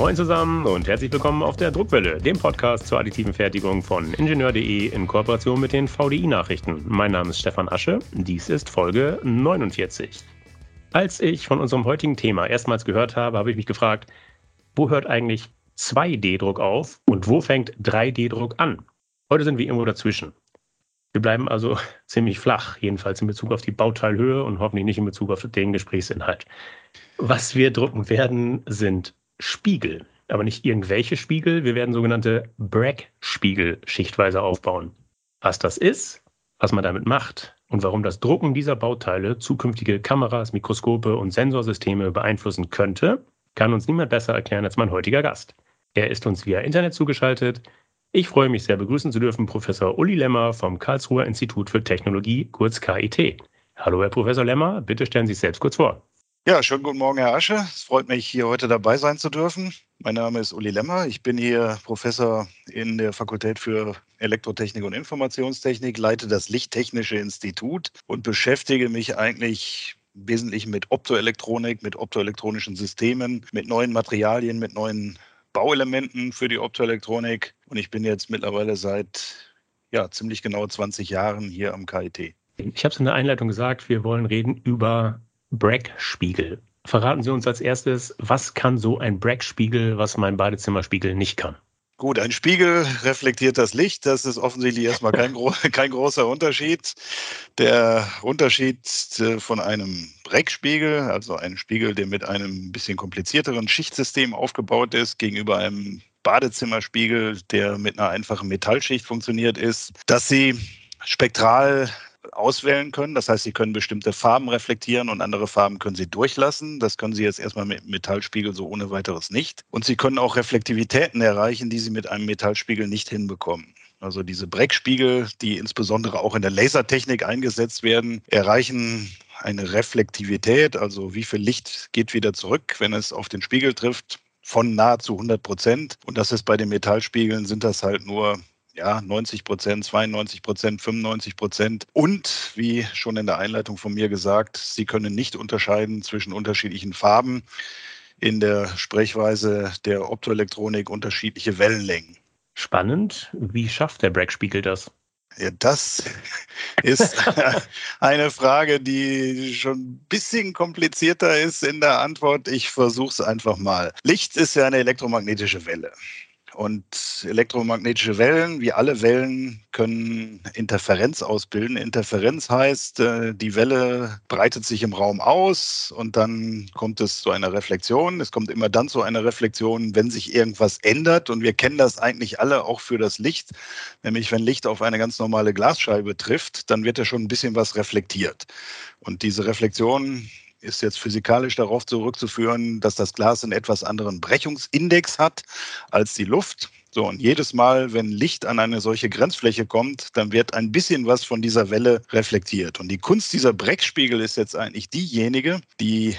Moin zusammen und herzlich willkommen auf der Druckwelle, dem Podcast zur additiven Fertigung von Ingenieur.de in Kooperation mit den VDI-Nachrichten. Mein Name ist Stefan Asche, dies ist Folge 49. Als ich von unserem heutigen Thema erstmals gehört habe, habe ich mich gefragt, wo hört eigentlich 2D-Druck auf und wo fängt 3D-Druck an? Heute sind wir irgendwo dazwischen. Wir bleiben also ziemlich flach, jedenfalls in Bezug auf die Bauteilhöhe und hoffentlich nicht in Bezug auf den Gesprächsinhalt. Was wir drucken werden, sind Spiegel, aber nicht irgendwelche Spiegel. Wir werden sogenannte Bragg-Spiegel schichtweise aufbauen. Was das ist, was man damit macht und warum das Drucken dieser Bauteile zukünftige Kameras, Mikroskope und Sensorsysteme beeinflussen könnte, kann uns niemand besser erklären als mein heutiger Gast. Er ist uns via Internet zugeschaltet. Ich freue mich sehr, begrüßen zu dürfen Professor Uli Lemmer vom Karlsruher Institut für Technologie, kurz KIT. Hallo, Herr Professor Lemmer, bitte stellen Sie sich selbst kurz vor. Ja, schönen guten Morgen, Herr Asche. Es freut mich, hier heute dabei sein zu dürfen. Mein Name ist Uli Lemmer. Ich bin hier Professor in der Fakultät für Elektrotechnik und Informationstechnik, leite das Lichttechnische Institut und beschäftige mich eigentlich wesentlich mit Optoelektronik, mit optoelektronischen Systemen, mit neuen Materialien, mit neuen Bauelementen für die Optoelektronik. Und ich bin jetzt mittlerweile seit ja, ziemlich genau 20 Jahren hier am KIT. Ich habe es in der Einleitung gesagt, wir wollen reden über Bragg-Spiegel. Verraten Sie uns als erstes, was kann so ein Bragg-Spiegel, was mein Badezimmerspiegel nicht kann? Gut, ein Spiegel reflektiert das Licht. Das ist offensichtlich erstmal kein, gro kein großer Unterschied. Der Unterschied äh, von einem Breckspiegel, also ein Spiegel, der mit einem bisschen komplizierteren Schichtsystem aufgebaut ist, gegenüber einem Badezimmerspiegel, der mit einer einfachen Metallschicht funktioniert, ist, dass sie spektral auswählen können. Das heißt, Sie können bestimmte Farben reflektieren und andere Farben können Sie durchlassen. Das können Sie jetzt erstmal mit Metallspiegel so ohne weiteres nicht. Und Sie können auch Reflektivitäten erreichen, die Sie mit einem Metallspiegel nicht hinbekommen. Also diese Breckspiegel, die insbesondere auch in der Lasertechnik eingesetzt werden, erreichen eine Reflektivität, also wie viel Licht geht wieder zurück, wenn es auf den Spiegel trifft, von nahezu 100 Prozent. Und das ist bei den Metallspiegeln sind das halt nur ja, 90 Prozent, 92 Prozent, 95 Prozent. Und wie schon in der Einleitung von mir gesagt, Sie können nicht unterscheiden zwischen unterschiedlichen Farben in der Sprechweise der Optoelektronik unterschiedliche Wellenlängen. Spannend. Wie schafft der Bragg-Spiegel das? Ja, das ist eine Frage, die schon ein bisschen komplizierter ist in der Antwort. Ich versuche es einfach mal. Licht ist ja eine elektromagnetische Welle. Und elektromagnetische Wellen, wie alle Wellen, können Interferenz ausbilden. Interferenz heißt, äh, die Welle breitet sich im Raum aus und dann kommt es zu einer Reflexion. Es kommt immer dann zu einer Reflexion, wenn sich irgendwas ändert. Und wir kennen das eigentlich alle auch für das Licht. Nämlich, wenn Licht auf eine ganz normale Glasscheibe trifft, dann wird ja schon ein bisschen was reflektiert. Und diese Reflexion ist jetzt physikalisch darauf zurückzuführen, dass das Glas einen etwas anderen Brechungsindex hat als die Luft. So, und jedes Mal, wenn Licht an eine solche Grenzfläche kommt, dann wird ein bisschen was von dieser Welle reflektiert. Und die Kunst dieser Breckspiegel ist jetzt eigentlich diejenige, die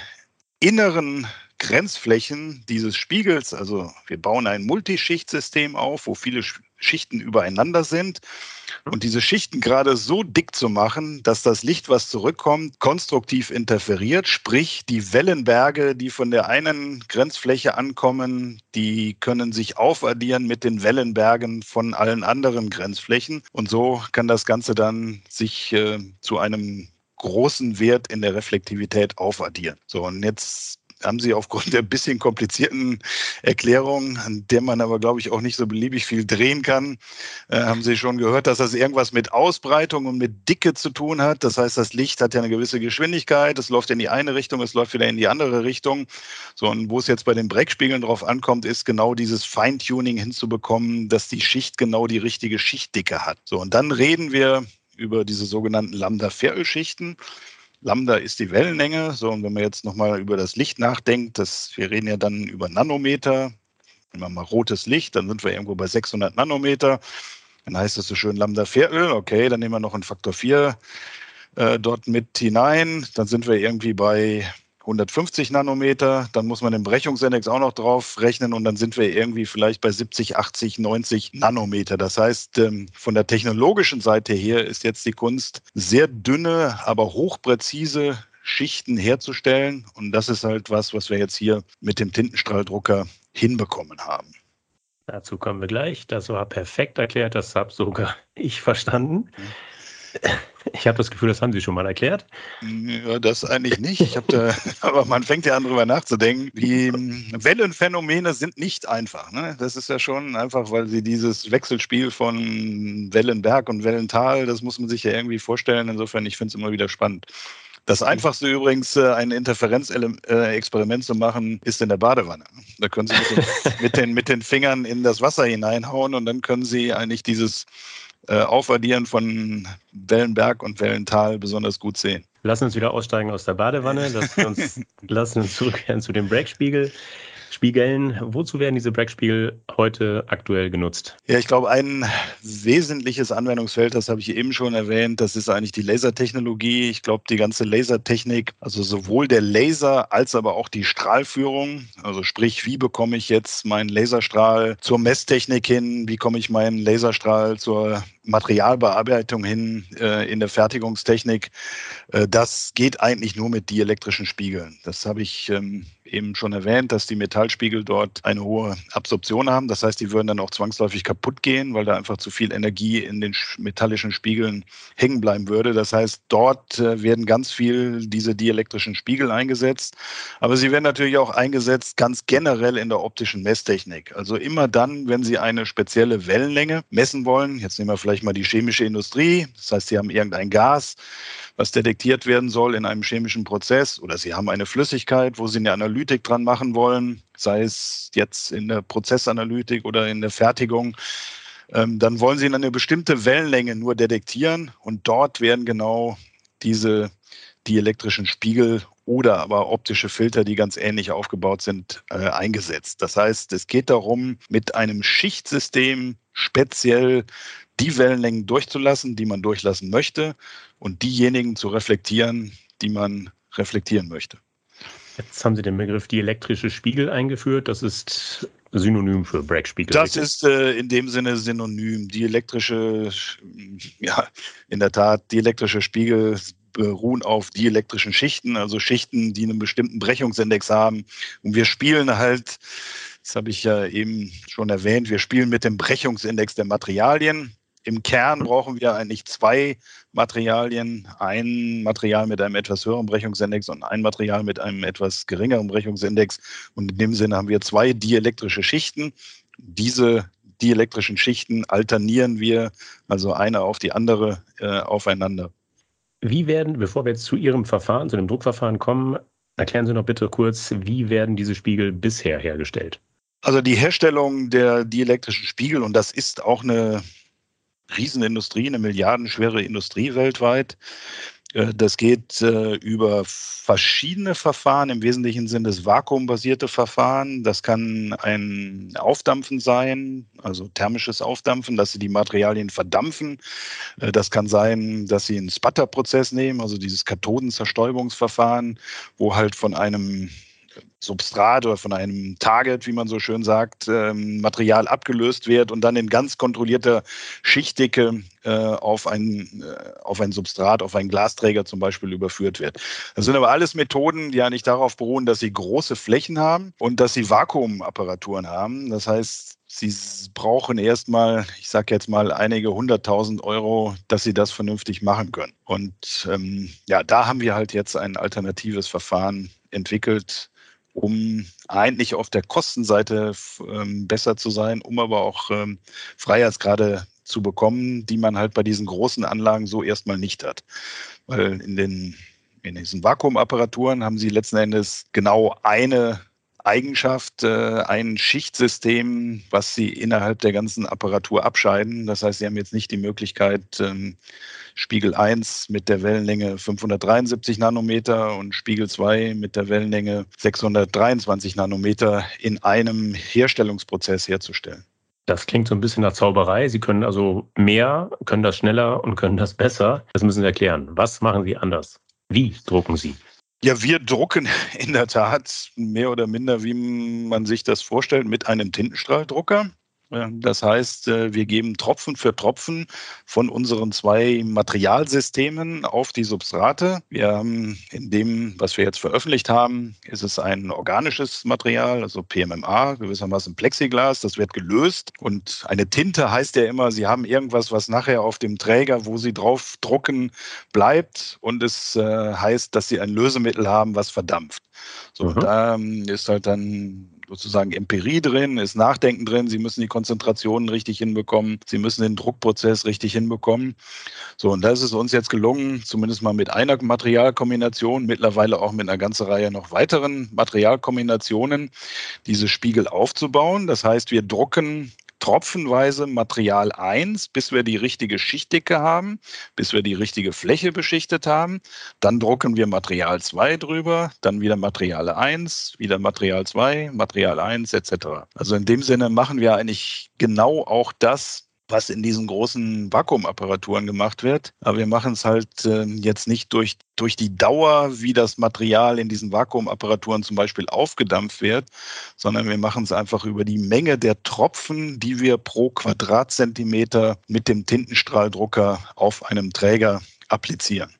inneren Grenzflächen dieses Spiegels, also wir bauen ein Multischichtsystem auf, wo viele Schichten übereinander sind. Und diese Schichten gerade so dick zu machen, dass das Licht, was zurückkommt, konstruktiv interferiert. Sprich, die Wellenberge, die von der einen Grenzfläche ankommen, die können sich aufaddieren mit den Wellenbergen von allen anderen Grenzflächen. Und so kann das Ganze dann sich äh, zu einem großen Wert in der Reflektivität aufaddieren. So, und jetzt haben Sie aufgrund der bisschen komplizierten Erklärung, an der man aber, glaube ich, auch nicht so beliebig viel drehen kann, äh, haben Sie schon gehört, dass das irgendwas mit Ausbreitung und mit Dicke zu tun hat. Das heißt, das Licht hat ja eine gewisse Geschwindigkeit, es läuft in die eine Richtung, es läuft wieder in die andere Richtung. So, und wo es jetzt bei den Breckspiegeln drauf ankommt, ist genau dieses Feintuning hinzubekommen, dass die Schicht genau die richtige Schichtdicke hat. So, und dann reden wir über diese sogenannten Lambda-Ferl-Schichten. Lambda ist die Wellenlänge. So, und wenn man jetzt nochmal über das Licht nachdenkt, das, wir reden ja dann über Nanometer. Nehmen wir mal rotes Licht, dann sind wir irgendwo bei 600 Nanometer. Dann heißt es so schön Lambda Viertel. Okay, dann nehmen wir noch einen Faktor 4 äh, dort mit hinein. Dann sind wir irgendwie bei 150 Nanometer, dann muss man den Brechungsindex auch noch drauf rechnen und dann sind wir irgendwie vielleicht bei 70, 80, 90 Nanometer. Das heißt, ähm, von der technologischen Seite her ist jetzt die Kunst, sehr dünne, aber hochpräzise Schichten herzustellen. Und das ist halt was, was wir jetzt hier mit dem Tintenstrahldrucker hinbekommen haben. Dazu kommen wir gleich. Das war perfekt erklärt. Das habe sogar ich verstanden. Ich habe das Gefühl, das haben Sie schon mal erklärt. Ja, das eigentlich nicht. Ich da, aber man fängt ja an, darüber nachzudenken. Die Wellenphänomene sind nicht einfach. Ne? Das ist ja schon einfach, weil sie dieses Wechselspiel von Wellenberg und Wellental, das muss man sich ja irgendwie vorstellen. Insofern, ich finde es immer wieder spannend. Das einfachste übrigens, äh, ein Interferenzexperiment zu machen, ist in der Badewanne. Da können Sie mit den, mit den, mit den Fingern in das Wasser hineinhauen und dann können Sie eigentlich dieses äh, Aufaddieren von Wellenberg und Wellental besonders gut sehen. Lassen uns wieder aussteigen aus der Badewanne. Lassen uns, lassen uns zurückkehren zu dem Breakspiegel. Spiegeln. Wozu werden diese Breckspiegel heute aktuell genutzt? Ja, ich glaube, ein wesentliches Anwendungsfeld, das habe ich eben schon erwähnt, das ist eigentlich die Lasertechnologie. Ich glaube, die ganze Lasertechnik, also sowohl der Laser als aber auch die Strahlführung, also sprich, wie bekomme ich jetzt meinen Laserstrahl zur Messtechnik hin, wie komme ich meinen Laserstrahl zur Materialbearbeitung hin äh, in der Fertigungstechnik, äh, das geht eigentlich nur mit dielektrischen Spiegeln. Das habe ich ähm, eben schon erwähnt, dass die Metallspiegel dort eine hohe Absorption haben. Das heißt, die würden dann auch zwangsläufig kaputt gehen, weil da einfach zu viel Energie in den metallischen Spiegeln hängen bleiben würde. Das heißt, dort äh, werden ganz viel diese dielektrischen Spiegel eingesetzt. Aber sie werden natürlich auch eingesetzt ganz generell in der optischen Messtechnik. Also immer dann, wenn Sie eine spezielle Wellenlänge messen wollen, jetzt nehmen wir vielleicht mal die chemische Industrie, das heißt, Sie haben irgendein Gas, was detektiert werden soll in einem chemischen Prozess. Oder Sie haben eine Flüssigkeit, wo Sie eine Analytik dran machen wollen, sei es jetzt in der Prozessanalytik oder in der Fertigung, ähm, dann wollen Sie eine bestimmte Wellenlänge nur detektieren. Und dort werden genau diese die elektrischen Spiegel oder aber optische Filter, die ganz ähnlich aufgebaut sind, äh, eingesetzt. Das heißt, es geht darum, mit einem Schichtsystem speziell die Wellenlängen durchzulassen, die man durchlassen möchte und diejenigen zu reflektieren, die man reflektieren möchte. Jetzt haben Sie den Begriff dielektrische Spiegel eingeführt. Das ist Synonym für Breakspiegel. Das ist äh, in dem Sinne synonym. Dielektrische, ja, in der Tat, dielektrische Spiegel beruhen auf dielektrischen Schichten, also Schichten, die einen bestimmten Brechungsindex haben. Und wir spielen halt, das habe ich ja eben schon erwähnt, wir spielen mit dem Brechungsindex der Materialien. Im Kern brauchen wir eigentlich zwei Materialien. Ein Material mit einem etwas höheren Brechungsindex und ein Material mit einem etwas geringeren Brechungsindex. Und in dem Sinne haben wir zwei dielektrische Schichten. Diese dielektrischen Schichten alternieren wir, also eine auf die andere, äh, aufeinander. Wie werden, bevor wir jetzt zu Ihrem Verfahren, zu dem Druckverfahren kommen, erklären Sie noch bitte kurz, wie werden diese Spiegel bisher hergestellt? Also die Herstellung der dielektrischen Spiegel, und das ist auch eine Riesenindustrie, eine milliardenschwere Industrie weltweit. Äh, das geht äh, über verschiedene Verfahren. Im Wesentlichen sind es vakuumbasierte Verfahren. Das kann ein Aufdampfen sein, also thermisches Aufdampfen, dass Sie die Materialien verdampfen. Äh, das kann sein, dass Sie einen Sputterprozess nehmen, also dieses Kathodenzerstäubungsverfahren, wo halt von einem Substrat oder von einem Target, wie man so schön sagt, ähm, Material abgelöst wird und dann in ganz kontrollierter Schichtdicke äh, auf, ein, äh, auf ein Substrat, auf einen Glasträger zum Beispiel überführt wird. Das sind aber alles Methoden, die eigentlich darauf beruhen, dass sie große Flächen haben und dass sie Vakuumapparaturen haben. Das heißt, Sie brauchen erstmal, ich sage jetzt mal, einige hunderttausend Euro, dass Sie das vernünftig machen können. Und ähm, ja, da haben wir halt jetzt ein alternatives Verfahren entwickelt, um eigentlich auf der Kostenseite ähm, besser zu sein, um aber auch ähm, Freiheitsgrade zu bekommen, die man halt bei diesen großen Anlagen so erstmal nicht hat. Weil in den in diesen Vakuumapparaturen haben sie letzten Endes genau eine Eigenschaft, äh, ein Schichtsystem, was sie innerhalb der ganzen Apparatur abscheiden. Das heißt, sie haben jetzt nicht die Möglichkeit, ähm, Spiegel 1 mit der Wellenlänge 573 Nanometer und Spiegel 2 mit der Wellenlänge 623 Nanometer in einem Herstellungsprozess herzustellen. Das klingt so ein bisschen nach Zauberei. Sie können also mehr, können das schneller und können das besser. Das müssen Sie erklären. Was machen Sie anders? Wie drucken Sie? Ja, wir drucken in der Tat mehr oder minder, wie man sich das vorstellt, mit einem Tintenstrahldrucker. Das heißt, äh, wir geben Tropfen für Tropfen von unseren zwei Materialsystemen auf die Substrate. Wir haben in dem, was wir jetzt veröffentlicht haben, ist es ein organisches Material, also PMMA, gewissermaßen Plexiglas. Das wird gelöst. Und eine Tinte heißt ja immer, Sie haben irgendwas, was nachher auf dem Träger, wo Sie drauf drucken, bleibt. Und es äh, heißt, dass Sie ein Lösemittel haben, was verdampft. So, mhm. da ähm, ist halt dann sozusagen Empirie drin, ist Nachdenken drin. Sie müssen die Konzentrationen richtig hinbekommen. Sie müssen den Druckprozess richtig hinbekommen. So, und da ist uns jetzt gelungen, zumindest mal mit einer Materialkombination, mittlerweile auch mit einer ganzen Reihe noch weiteren Materialkombinationen, diese Spiegel aufzubauen. Das heißt, wir drucken tropfenweise Material 1, bis wir die richtige Schichtdicke haben, bis wir die richtige Fläche beschichtet haben. Dann drucken wir Material 2 drüber, dann wieder Material 1, wieder Material 2, Material 1 etc. Also in dem Sinne machen wir eigentlich genau auch das, was in diesen großen Vakuumapparaturen gemacht wird. Aber wir machen es halt äh, jetzt nicht durch, durch die Dauer, wie das Material in diesen Vakuumapparaturen zum Beispiel aufgedampft wird, sondern wir machen es einfach über die Menge der Tropfen, die wir pro Quadratzentimeter mit dem Tintenstrahldrucker auf einem Träger applizieren.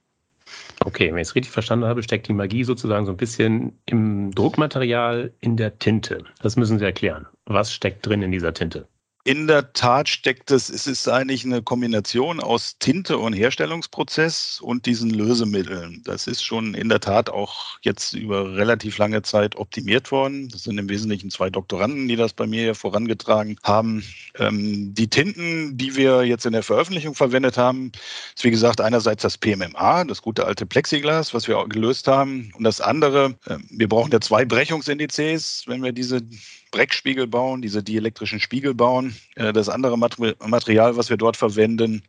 Okay, wenn ich es richtig verstanden habe, steckt die Magie sozusagen so ein bisschen im Druckmaterial in der Tinte. Das müssen Sie erklären. Was steckt drin in dieser Tinte? In der Tat steckt es, es ist eigentlich eine Kombination aus Tinte und Herstellungsprozess und diesen Lösemitteln. Das ist schon in der Tat auch jetzt über relativ lange Zeit optimiert worden. Das sind im Wesentlichen zwei Doktoranden, die das bei mir hier vorangetragen haben. Ähm, die Tinten, die wir jetzt in der Veröffentlichung verwendet haben, ist wie gesagt einerseits das PMMA, das gute alte Plexiglas, was wir gelöst haben. Und das andere, äh, wir brauchen ja zwei Brechungsindizes, wenn wir diese Breckspiegel bauen, diese dielektrischen Spiegel bauen. Äh, das andere Material, was wir dort verwenden,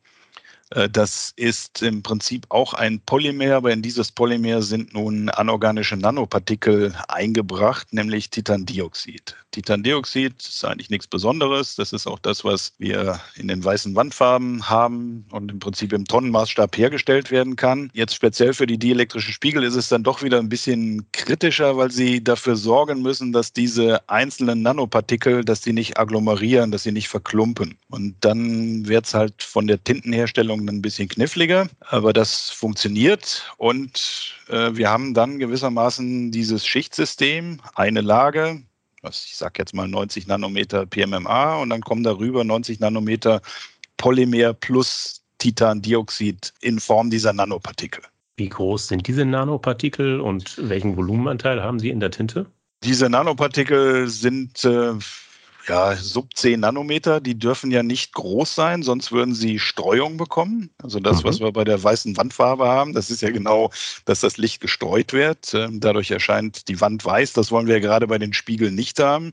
das ist im Prinzip auch ein Polymer, aber in dieses Polymer sind nun anorganische Nanopartikel eingebracht, nämlich Titandioxid. Titandioxid ist eigentlich nichts Besonderes. Das ist auch das, was wir in den weißen Wandfarben haben und im Prinzip im Tonnenmaßstab hergestellt werden kann. Jetzt speziell für die dielektrischen Spiegel ist es dann doch wieder ein bisschen kritischer, weil sie dafür sorgen müssen, dass diese einzelnen Nanopartikel, dass die nicht agglomerieren, dass sie nicht verklumpen. Und dann wird es halt von der Tintenherstellung ein bisschen kniffliger, aber das funktioniert und äh, wir haben dann gewissermaßen dieses Schichtsystem, eine Lage, ich sage jetzt mal 90 Nanometer PMMA und dann kommen darüber 90 Nanometer Polymer plus Titandioxid in Form dieser Nanopartikel. Wie groß sind diese Nanopartikel und welchen Volumenanteil haben sie in der Tinte? Diese Nanopartikel sind äh, ja, sub 10 Nanometer, die dürfen ja nicht groß sein, sonst würden sie Streuung bekommen. Also das, mhm. was wir bei der weißen Wandfarbe haben, das ist ja genau, dass das Licht gestreut wird. Ähm, dadurch erscheint die Wand weiß. Das wollen wir ja gerade bei den Spiegeln nicht haben.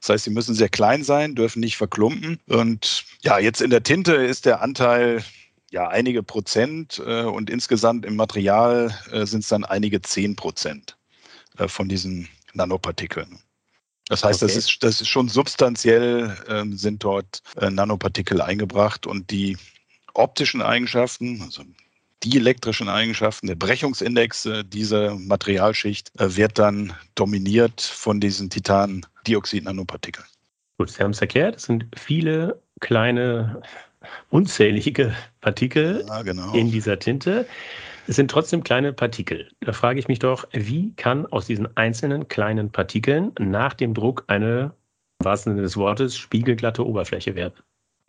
Das heißt, sie müssen sehr klein sein, dürfen nicht verklumpen. Und ja, jetzt in der Tinte ist der Anteil ja einige Prozent äh, und insgesamt im Material äh, sind es dann einige zehn Prozent äh, von diesen Nanopartikeln. Das heißt, okay. das, ist, das ist schon substanziell, äh, sind dort äh, Nanopartikel eingebracht und die optischen Eigenschaften, also die elektrischen Eigenschaften, der Brechungsindex äh, dieser Materialschicht äh, wird dann dominiert von diesen Titandioxid-Nanopartikeln. Gut, Sie haben es erklärt, es sind viele kleine, unzählige Partikel ja, genau. in dieser Tinte. Es sind trotzdem kleine Partikel. Da frage ich mich doch, wie kann aus diesen einzelnen kleinen Partikeln nach dem Druck eine, im wahrsten Sinne des Wortes, spiegelglatte Oberfläche werden?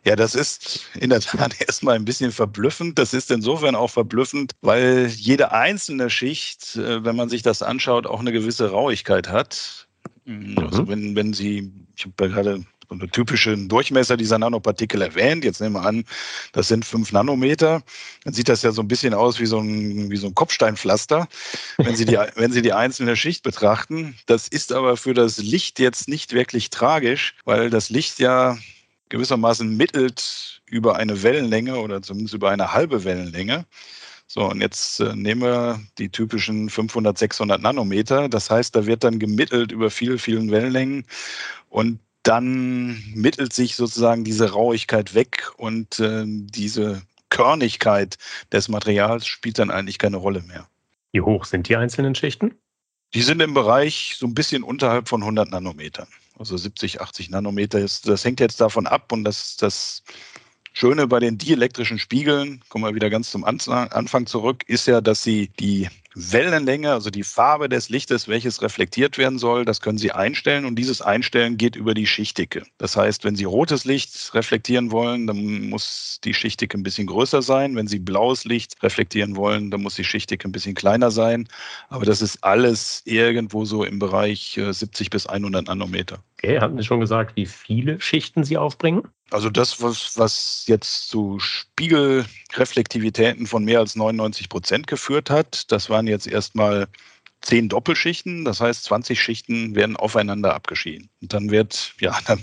Ja, das ist in der Tat erstmal ein bisschen verblüffend. Das ist insofern auch verblüffend, weil jede einzelne Schicht, äh, wenn man sich das anschaut, auch eine gewisse Rauigkeit hat. Mhm. Also wenn, wenn Sie, ich habe gerade so eine typische Durchmesser dieser Nanopartikel erwähnt. Jetzt nehmen wir an, das sind fünf Nanometer. Dann sieht das ja so ein bisschen aus wie so ein, wie so ein Kopfsteinpflaster, wenn Sie, die, wenn Sie die einzelne Schicht betrachten. Das ist aber für das Licht jetzt nicht wirklich tragisch, weil das Licht ja gewissermaßen mittelt über eine Wellenlänge oder zumindest über eine halbe Wellenlänge. So, und jetzt äh, nehmen wir die typischen 500, 600 Nanometer. Das heißt, da wird dann gemittelt über viele, vielen Wellenlängen. Und dann mittelt sich sozusagen diese Rauigkeit weg und äh, diese Körnigkeit des Materials spielt dann eigentlich keine Rolle mehr. Wie hoch sind die einzelnen Schichten? Die sind im Bereich so ein bisschen unterhalb von 100 Nanometern. also 70, 80 Nanometer ist. Das hängt jetzt davon ab und das, das Schöne bei den dielektrischen Spiegeln, kommen wir wieder ganz zum Anfang zurück, ist ja, dass sie die Wellenlänge, also die Farbe des Lichtes, welches reflektiert werden soll, das können Sie einstellen und dieses Einstellen geht über die Schichtdicke. Das heißt, wenn Sie rotes Licht reflektieren wollen, dann muss die Schichtdicke ein bisschen größer sein. Wenn Sie blaues Licht reflektieren wollen, dann muss die Schichtdicke ein bisschen kleiner sein. Aber das ist alles irgendwo so im Bereich 70 äh, bis 100 Nanometer. Okay, hatten Sie schon gesagt, wie viele Schichten Sie aufbringen? Also das, was, was jetzt zu Spiegelreflektivitäten von mehr als 99 Prozent geführt hat, das waren jetzt erstmal zehn Doppelschichten, das heißt 20 Schichten werden aufeinander abgeschieden. Und dann wird, ja, dann,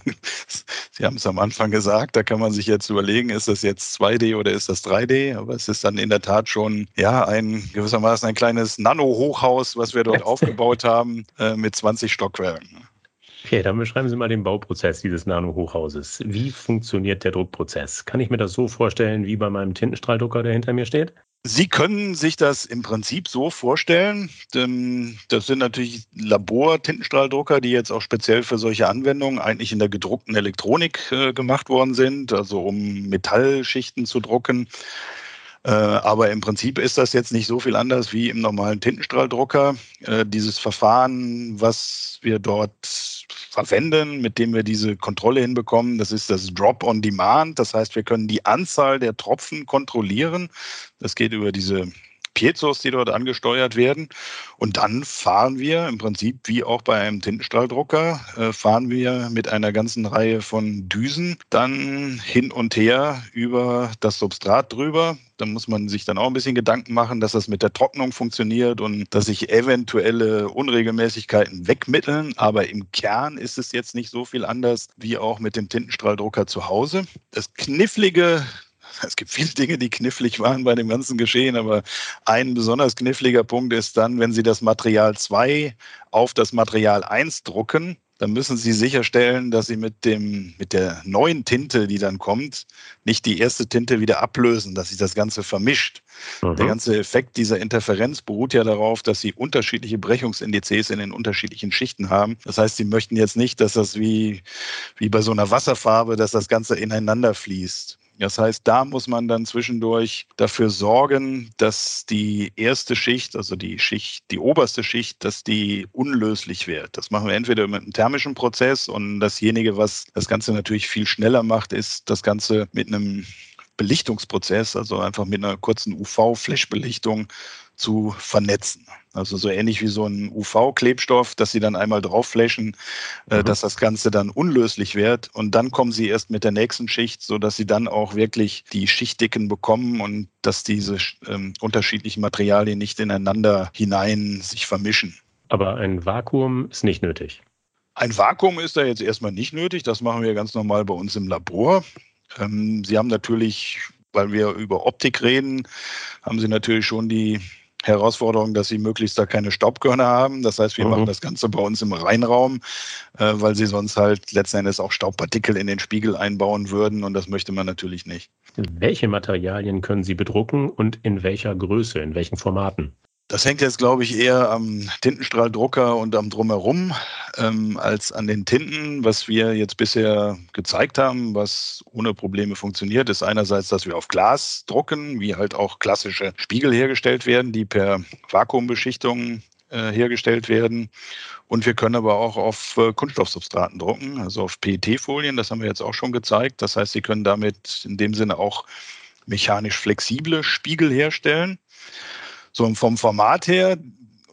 Sie haben es am Anfang gesagt, da kann man sich jetzt überlegen, ist das jetzt 2D oder ist das 3D? Aber es ist dann in der Tat schon, ja, ein gewissermaßen ein kleines Nano-Hochhaus, was wir dort aufgebaut haben, äh, mit 20 Stockwerken. Okay, dann beschreiben Sie mal den Bauprozess dieses Nano-Hochhauses. Wie funktioniert der Druckprozess? Kann ich mir das so vorstellen wie bei meinem Tintenstrahldrucker, der hinter mir steht? Sie können sich das im Prinzip so vorstellen. Das sind natürlich Labor-Tintenstrahldrucker, die jetzt auch speziell für solche Anwendungen eigentlich in der gedruckten Elektronik äh, gemacht worden sind, also um Metallschichten zu drucken. Äh, aber im Prinzip ist das jetzt nicht so viel anders wie im normalen Tintenstrahldrucker. Äh, dieses Verfahren, was wir dort verwenden, mit dem wir diese Kontrolle hinbekommen, das ist das Drop on Demand. Das heißt, wir können die Anzahl der Tropfen kontrollieren. Das geht über diese Piezos, die dort angesteuert werden. Und dann fahren wir im Prinzip wie auch bei einem Tintenstrahldrucker, äh, fahren wir mit einer ganzen Reihe von Düsen dann hin und her über das Substrat drüber. Da muss man sich dann auch ein bisschen Gedanken machen, dass das mit der Trocknung funktioniert und dass sich eventuelle Unregelmäßigkeiten wegmitteln. Aber im Kern ist es jetzt nicht so viel anders wie auch mit dem Tintenstrahldrucker zu Hause. Das Knifflige es gibt viele Dinge, die knifflig waren bei dem ganzen Geschehen, aber ein besonders kniffliger Punkt ist dann, wenn Sie das Material 2 auf das Material 1 drucken, dann müssen Sie sicherstellen, dass Sie mit, dem, mit der neuen Tinte, die dann kommt, nicht die erste Tinte wieder ablösen, dass sich das Ganze vermischt. Mhm. Der ganze Effekt dieser Interferenz beruht ja darauf, dass Sie unterschiedliche Brechungsindizes in den unterschiedlichen Schichten haben. Das heißt, Sie möchten jetzt nicht, dass das wie, wie bei so einer Wasserfarbe, dass das Ganze ineinander fließt. Das heißt, da muss man dann zwischendurch dafür sorgen, dass die erste Schicht, also die Schicht, die oberste Schicht, dass die unlöslich wird. Das machen wir entweder mit einem thermischen Prozess und dasjenige, was das Ganze natürlich viel schneller macht, ist das Ganze mit einem Belichtungsprozess, also einfach mit einer kurzen UV-Flash-Belichtung zu vernetzen. Also so ähnlich wie so ein UV-Klebstoff, dass sie dann einmal draufflashen, äh, mhm. dass das Ganze dann unlöslich wird. Und dann kommen sie erst mit der nächsten Schicht, so dass sie dann auch wirklich die Schichtdicken bekommen und dass diese ähm, unterschiedlichen Materialien nicht ineinander hinein sich vermischen. Aber ein Vakuum ist nicht nötig. Ein Vakuum ist da jetzt erstmal nicht nötig. Das machen wir ganz normal bei uns im Labor. Ähm, sie haben natürlich, weil wir über Optik reden, haben Sie natürlich schon die Herausforderung, dass sie möglichst da keine Staubkörner haben. Das heißt, wir mhm. machen das Ganze bei uns im Reinraum, äh, weil sie sonst halt letzten Endes auch Staubpartikel in den Spiegel einbauen würden und das möchte man natürlich nicht. Welche Materialien können Sie bedrucken und in welcher Größe, in welchen Formaten? Das hängt jetzt, glaube ich, eher am Tintenstrahldrucker und am Drumherum ähm, als an den Tinten. Was wir jetzt bisher gezeigt haben, was ohne Probleme funktioniert, ist einerseits, dass wir auf Glas drucken, wie halt auch klassische Spiegel hergestellt werden, die per Vakuumbeschichtung äh, hergestellt werden. Und wir können aber auch auf äh, Kunststoffsubstraten drucken, also auf PET-Folien. Das haben wir jetzt auch schon gezeigt. Das heißt, Sie können damit in dem Sinne auch mechanisch flexible Spiegel herstellen. So vom Format her,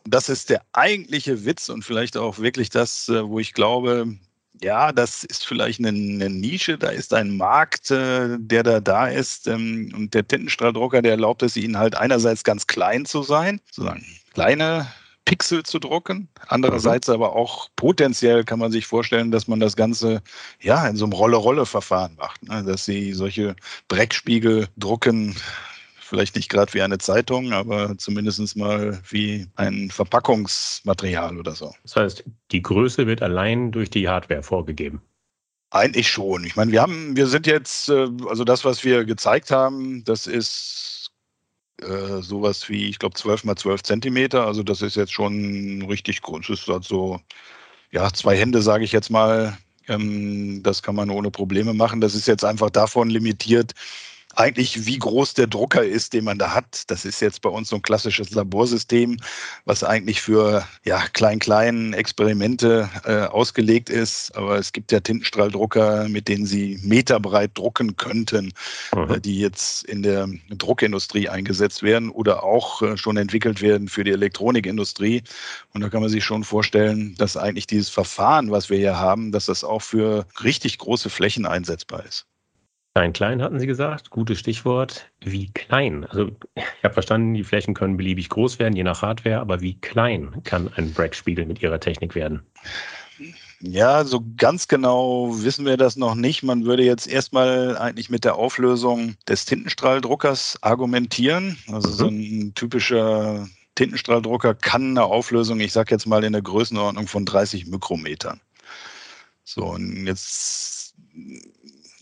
das ist der eigentliche Witz und vielleicht auch wirklich das, äh, wo ich glaube, ja, das ist vielleicht eine, eine Nische, da ist ein Markt, äh, der da da ist. Ähm, und der Tintenstrahldrucker, der erlaubt es ihnen halt einerseits ganz klein zu sein, sozusagen kleine Pixel zu drucken. Andererseits aber auch potenziell kann man sich vorstellen, dass man das Ganze ja in so einem Rolle-Rolle-Verfahren macht, ne? dass sie solche Breckspiegel drucken vielleicht nicht gerade wie eine Zeitung, aber zumindest mal wie ein Verpackungsmaterial oder so. Das heißt, die Größe wird allein durch die Hardware vorgegeben. Eigentlich schon. Ich meine, wir haben, wir sind jetzt, äh, also das, was wir gezeigt haben, das ist äh, sowas wie, ich glaube, 12 mal 12 Zentimeter. Also das ist jetzt schon richtig groß. Das ist also ja, zwei Hände, sage ich jetzt mal. Ähm, das kann man ohne Probleme machen. Das ist jetzt einfach davon limitiert, eigentlich, wie groß der Drucker ist, den man da hat. Das ist jetzt bei uns so ein klassisches Laborsystem, was eigentlich für ja, klein-klein Experimente äh, ausgelegt ist. Aber es gibt ja Tintenstrahldrucker, mit denen Sie meterbreit drucken könnten, mhm. äh, die jetzt in der Druckindustrie eingesetzt werden oder auch äh, schon entwickelt werden für die Elektronikindustrie. Und da kann man sich schon vorstellen, dass eigentlich dieses Verfahren, was wir hier haben, dass das auch für richtig große Flächen einsetzbar ist. Klein, klein hatten Sie gesagt. Gutes Stichwort. Wie klein? Also ich habe verstanden, die Flächen können beliebig groß werden, je nach Hardware, aber wie klein kann ein Brack-Spiegel mit Ihrer Technik werden? Ja, so ganz genau wissen wir das noch nicht. Man würde jetzt erstmal eigentlich mit der Auflösung des Tintenstrahldruckers argumentieren. Also mhm. so ein typischer Tintenstrahldrucker kann eine Auflösung, ich sage jetzt mal in der Größenordnung von 30 Mikrometern. So, und jetzt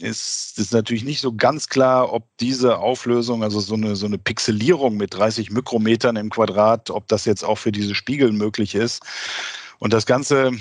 ist es natürlich nicht so ganz klar, ob diese Auflösung, also so eine, so eine Pixelierung mit 30 Mikrometern im Quadrat, ob das jetzt auch für diese Spiegel möglich ist. Und das Ganze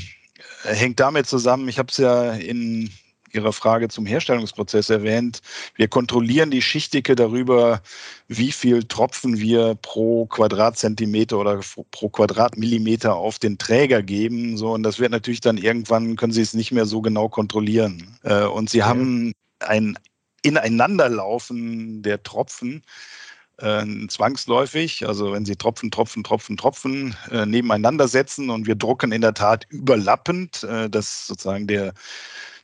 hängt damit zusammen, ich habe es ja in Ihrer Frage zum Herstellungsprozess erwähnt. Wir kontrollieren die Schichtdicke darüber, wie viel Tropfen wir pro Quadratzentimeter oder pro Quadratmillimeter auf den Träger geben. So, und das wird natürlich dann irgendwann, können Sie es nicht mehr so genau kontrollieren. Äh, und Sie okay. haben ein Ineinanderlaufen der Tropfen äh, zwangsläufig. Also wenn Sie Tropfen, Tropfen, Tropfen, Tropfen äh, nebeneinander setzen und wir drucken in der Tat überlappend, äh, dass sozusagen der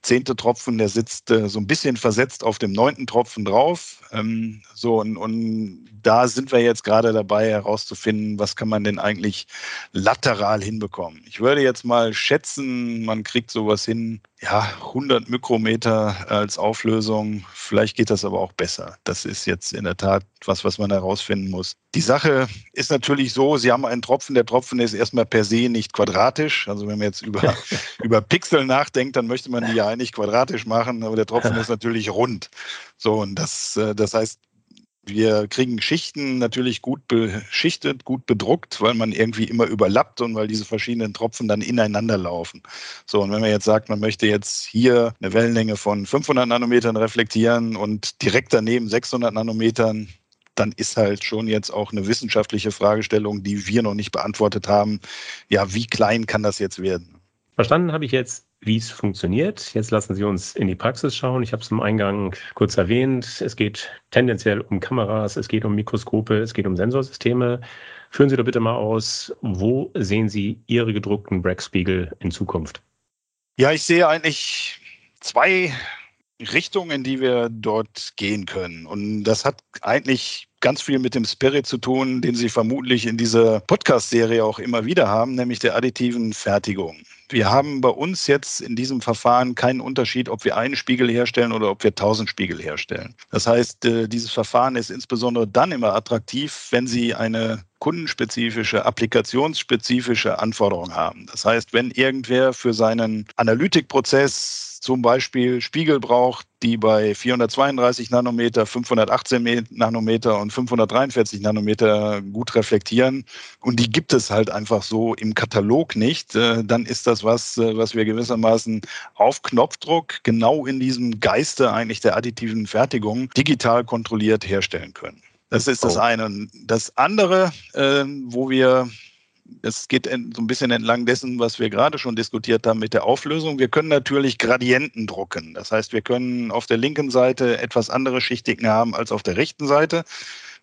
zehnte Tropfen, der sitzt äh, so ein bisschen versetzt auf dem neunten Tropfen drauf. Ähm, so, und, und da sind wir jetzt gerade dabei herauszufinden, was kann man denn eigentlich lateral hinbekommen. Ich würde jetzt mal schätzen, man kriegt sowas hin, ja, 100 Mikrometer als Auflösung. Vielleicht geht das aber auch besser. Das ist jetzt in der Tat was, was man herausfinden muss. Die Sache ist natürlich so, Sie haben einen Tropfen. Der Tropfen ist erstmal per se nicht quadratisch. Also wenn man jetzt über, über Pixel nachdenkt, dann möchte man die ja eigentlich quadratisch machen. Aber der Tropfen ist natürlich rund. So, und das, äh, das heißt, wir kriegen Schichten natürlich gut beschichtet, gut bedruckt, weil man irgendwie immer überlappt und weil diese verschiedenen Tropfen dann ineinander laufen. So, und wenn man jetzt sagt, man möchte jetzt hier eine Wellenlänge von 500 Nanometern reflektieren und direkt daneben 600 Nanometern, dann ist halt schon jetzt auch eine wissenschaftliche Fragestellung, die wir noch nicht beantwortet haben. Ja, wie klein kann das jetzt werden? Verstanden habe ich jetzt wie es funktioniert. Jetzt lassen Sie uns in die Praxis schauen. Ich habe es im Eingang kurz erwähnt. Es geht tendenziell um Kameras, es geht um Mikroskope, es geht um Sensorsysteme. Führen Sie doch bitte mal aus, wo sehen Sie Ihre gedruckten Brackspiegel in Zukunft? Ja, ich sehe eigentlich zwei Richtungen, in die wir dort gehen können. Und das hat eigentlich ganz viel mit dem Spirit zu tun, den Sie vermutlich in dieser Podcast-Serie auch immer wieder haben, nämlich der additiven Fertigung. Wir haben bei uns jetzt in diesem Verfahren keinen Unterschied, ob wir einen Spiegel herstellen oder ob wir tausend Spiegel herstellen. Das heißt, äh, dieses Verfahren ist insbesondere dann immer attraktiv, wenn Sie eine kundenspezifische, applikationsspezifische Anforderung haben. Das heißt, wenn irgendwer für seinen Analytikprozess zum Beispiel Spiegel braucht, die bei 432 Nanometer, 518 Nanometer und 543 Nanometer gut reflektieren. Und die gibt es halt einfach so im Katalog nicht. Äh, dann ist das was, äh, was wir gewissermaßen auf Knopfdruck genau in diesem Geiste eigentlich der additiven Fertigung digital kontrolliert herstellen können. Das ist das oh. eine. Das andere, äh, wo wir es geht so ein bisschen entlang dessen, was wir gerade schon diskutiert haben mit der Auflösung. Wir können natürlich Gradienten drucken. Das heißt, wir können auf der linken Seite etwas andere Schichtigen haben als auf der rechten Seite.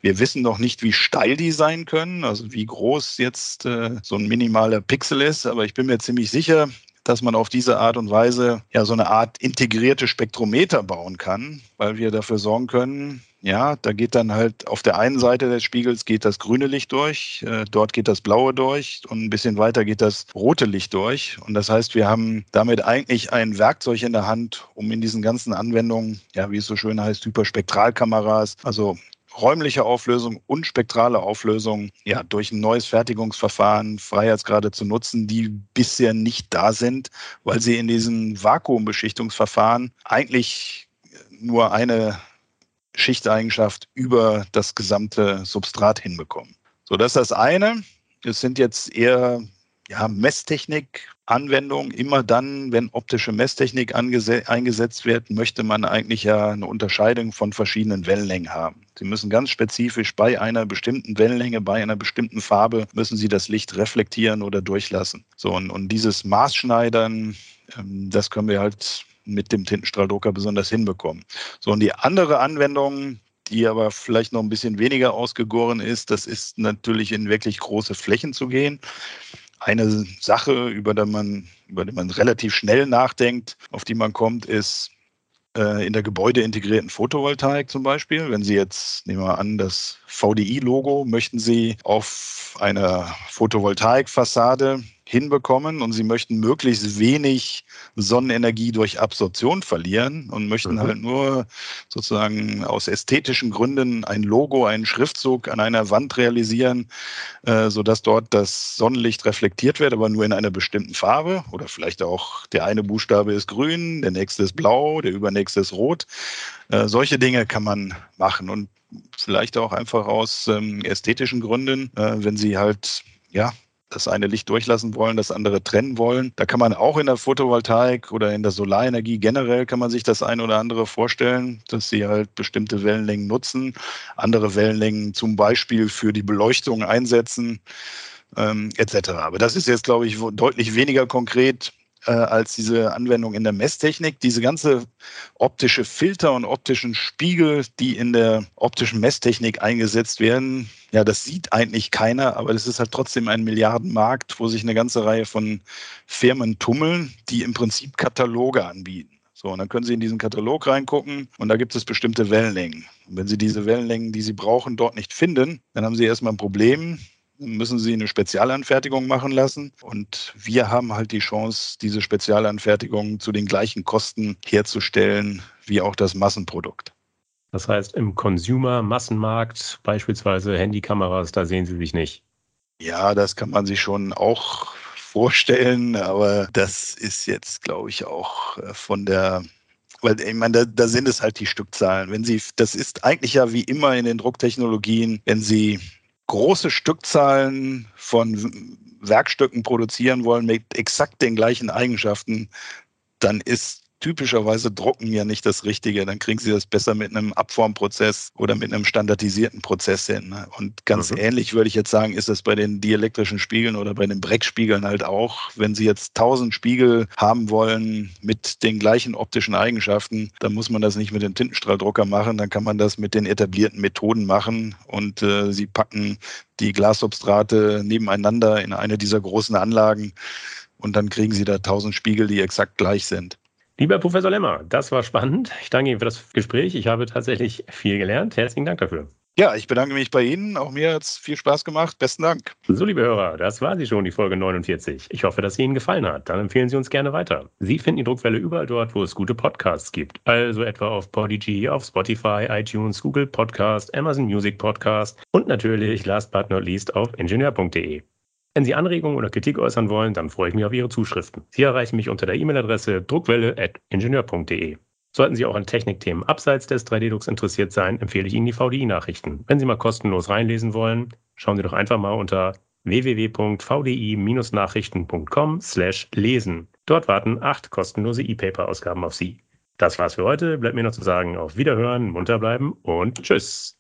Wir wissen noch nicht, wie steil die sein können, also wie groß jetzt äh, so ein minimaler Pixel ist, aber ich bin mir ziemlich sicher, dass man auf diese Art und Weise ja so eine Art integrierte Spektrometer bauen kann, weil wir dafür sorgen können, ja, da geht dann halt auf der einen Seite des Spiegels geht das grüne Licht durch, äh, dort geht das blaue durch und ein bisschen weiter geht das rote Licht durch. Und das heißt, wir haben damit eigentlich ein Werkzeug in der Hand, um in diesen ganzen Anwendungen, ja, wie es so schön heißt, Hyperspektralkameras, also räumliche Auflösung und spektrale Auflösung ja durch ein neues Fertigungsverfahren Freiheitsgrade zu nutzen, die bisher nicht da sind, weil sie in diesem Vakuumbeschichtungsverfahren eigentlich nur eine Schichteigenschaft über das gesamte Substrat hinbekommen. So, das ist das eine. Es sind jetzt eher ja, Messtechnik Anwendung. Immer dann, wenn optische Messtechnik eingesetzt wird, möchte man eigentlich ja eine Unterscheidung von verschiedenen Wellenlängen haben. Sie müssen ganz spezifisch bei einer bestimmten Wellenlänge, bei einer bestimmten Farbe, müssen Sie das Licht reflektieren oder durchlassen. So, und, und dieses Maßschneidern, ähm, das können wir halt mit dem Tintenstrahldrucker besonders hinbekommen. So, und die andere Anwendung, die aber vielleicht noch ein bisschen weniger ausgegoren ist, das ist natürlich in wirklich große Flächen zu gehen. Eine Sache, über die man, über die man relativ schnell nachdenkt, auf die man kommt, ist äh, in der gebäudeintegrierten Photovoltaik zum Beispiel. Wenn Sie jetzt, nehmen wir an, das VDI-Logo möchten Sie auf einer Photovoltaikfassade hinbekommen und sie möchten möglichst wenig Sonnenenergie durch Absorption verlieren und möchten mhm. halt nur sozusagen aus ästhetischen Gründen ein Logo, einen Schriftzug an einer Wand realisieren, äh, sodass dort das Sonnenlicht reflektiert wird, aber nur in einer bestimmten Farbe oder vielleicht auch der eine Buchstabe ist grün, der nächste ist blau, der übernächste ist rot. Äh, solche Dinge kann man machen und vielleicht auch einfach aus ähm, ästhetischen Gründen, äh, wenn sie halt ja, das eine Licht durchlassen wollen, das andere trennen wollen. Da kann man auch in der Photovoltaik oder in der Solarenergie generell kann man sich das ein oder andere vorstellen, dass sie halt bestimmte Wellenlängen nutzen, andere Wellenlängen zum Beispiel für die Beleuchtung einsetzen, ähm, etc. Aber das ist jetzt, glaube ich, deutlich weniger konkret äh, als diese Anwendung in der Messtechnik. Diese ganze optische Filter und optischen Spiegel, die in der optischen Messtechnik eingesetzt werden, ja, das sieht eigentlich keiner, aber das ist halt trotzdem ein Milliardenmarkt, wo sich eine ganze Reihe von Firmen tummeln, die im Prinzip Kataloge anbieten. So, und dann können Sie in diesen Katalog reingucken und da gibt es bestimmte Wellenlängen. Und wenn Sie diese Wellenlängen, die Sie brauchen, dort nicht finden, dann haben Sie erstmal ein Problem müssen sie eine Spezialanfertigung machen lassen. Und wir haben halt die Chance, diese Spezialanfertigung zu den gleichen Kosten herzustellen wie auch das Massenprodukt. Das heißt, im Consumer-Massenmarkt, beispielsweise Handykameras, da sehen Sie sich nicht. Ja, das kann man sich schon auch vorstellen, aber das ist jetzt, glaube ich, auch äh, von der weil ich meine, da, da, sind es halt die Stückzahlen. Wenn Sie, das ist eigentlich ja wie immer in den Drucktechnologien, wenn Sie große Stückzahlen von Werkstücken produzieren wollen mit exakt den gleichen Eigenschaften, dann ist typischerweise Drucken ja nicht das Richtige. Dann kriegen sie das besser mit einem Abformprozess oder mit einem standardisierten Prozess hin. Ne? Und ganz mhm. ähnlich würde ich jetzt sagen, ist es bei den dielektrischen Spiegeln oder bei den Breckspiegeln halt auch. Wenn Sie jetzt 1000 Spiegel haben wollen mit den gleichen optischen Eigenschaften, dann muss man das nicht mit dem Tintenstrahldrucker machen, dann kann man das mit den etablierten Methoden machen und äh, Sie packen die Glassubstrate nebeneinander in eine dieser großen Anlagen und dann kriegen Sie da 1000 Spiegel, die exakt gleich sind. Lieber Professor Lemmer, das war spannend. Ich danke Ihnen für das Gespräch. Ich habe tatsächlich viel gelernt. Herzlichen Dank dafür. Ja, ich bedanke mich bei Ihnen. Auch mir hat es viel Spaß gemacht. Besten Dank. So, liebe Hörer, das war sie schon, die Folge 49. Ich hoffe, dass sie Ihnen gefallen hat. Dann empfehlen Sie uns gerne weiter. Sie finden die Druckwelle überall dort, wo es gute Podcasts gibt. Also etwa auf Podigy, auf Spotify, iTunes, Google Podcast, Amazon Music Podcast und natürlich, last but not least, auf ingenieur.de. Wenn Sie Anregungen oder Kritik äußern wollen, dann freue ich mich auf Ihre Zuschriften. Sie erreichen mich unter der E-Mail-Adresse druckwelle.ingenieur.de. Sollten Sie auch an Technikthemen abseits des 3D-Drucks interessiert sein, empfehle ich Ihnen die VDI-Nachrichten. Wenn Sie mal kostenlos reinlesen wollen, schauen Sie doch einfach mal unter www.vdi-nachrichten.com/lesen. Dort warten acht kostenlose E-Paper-Ausgaben auf Sie. Das war's für heute. Bleibt mir noch zu sagen, auf Wiederhören, munter bleiben und tschüss.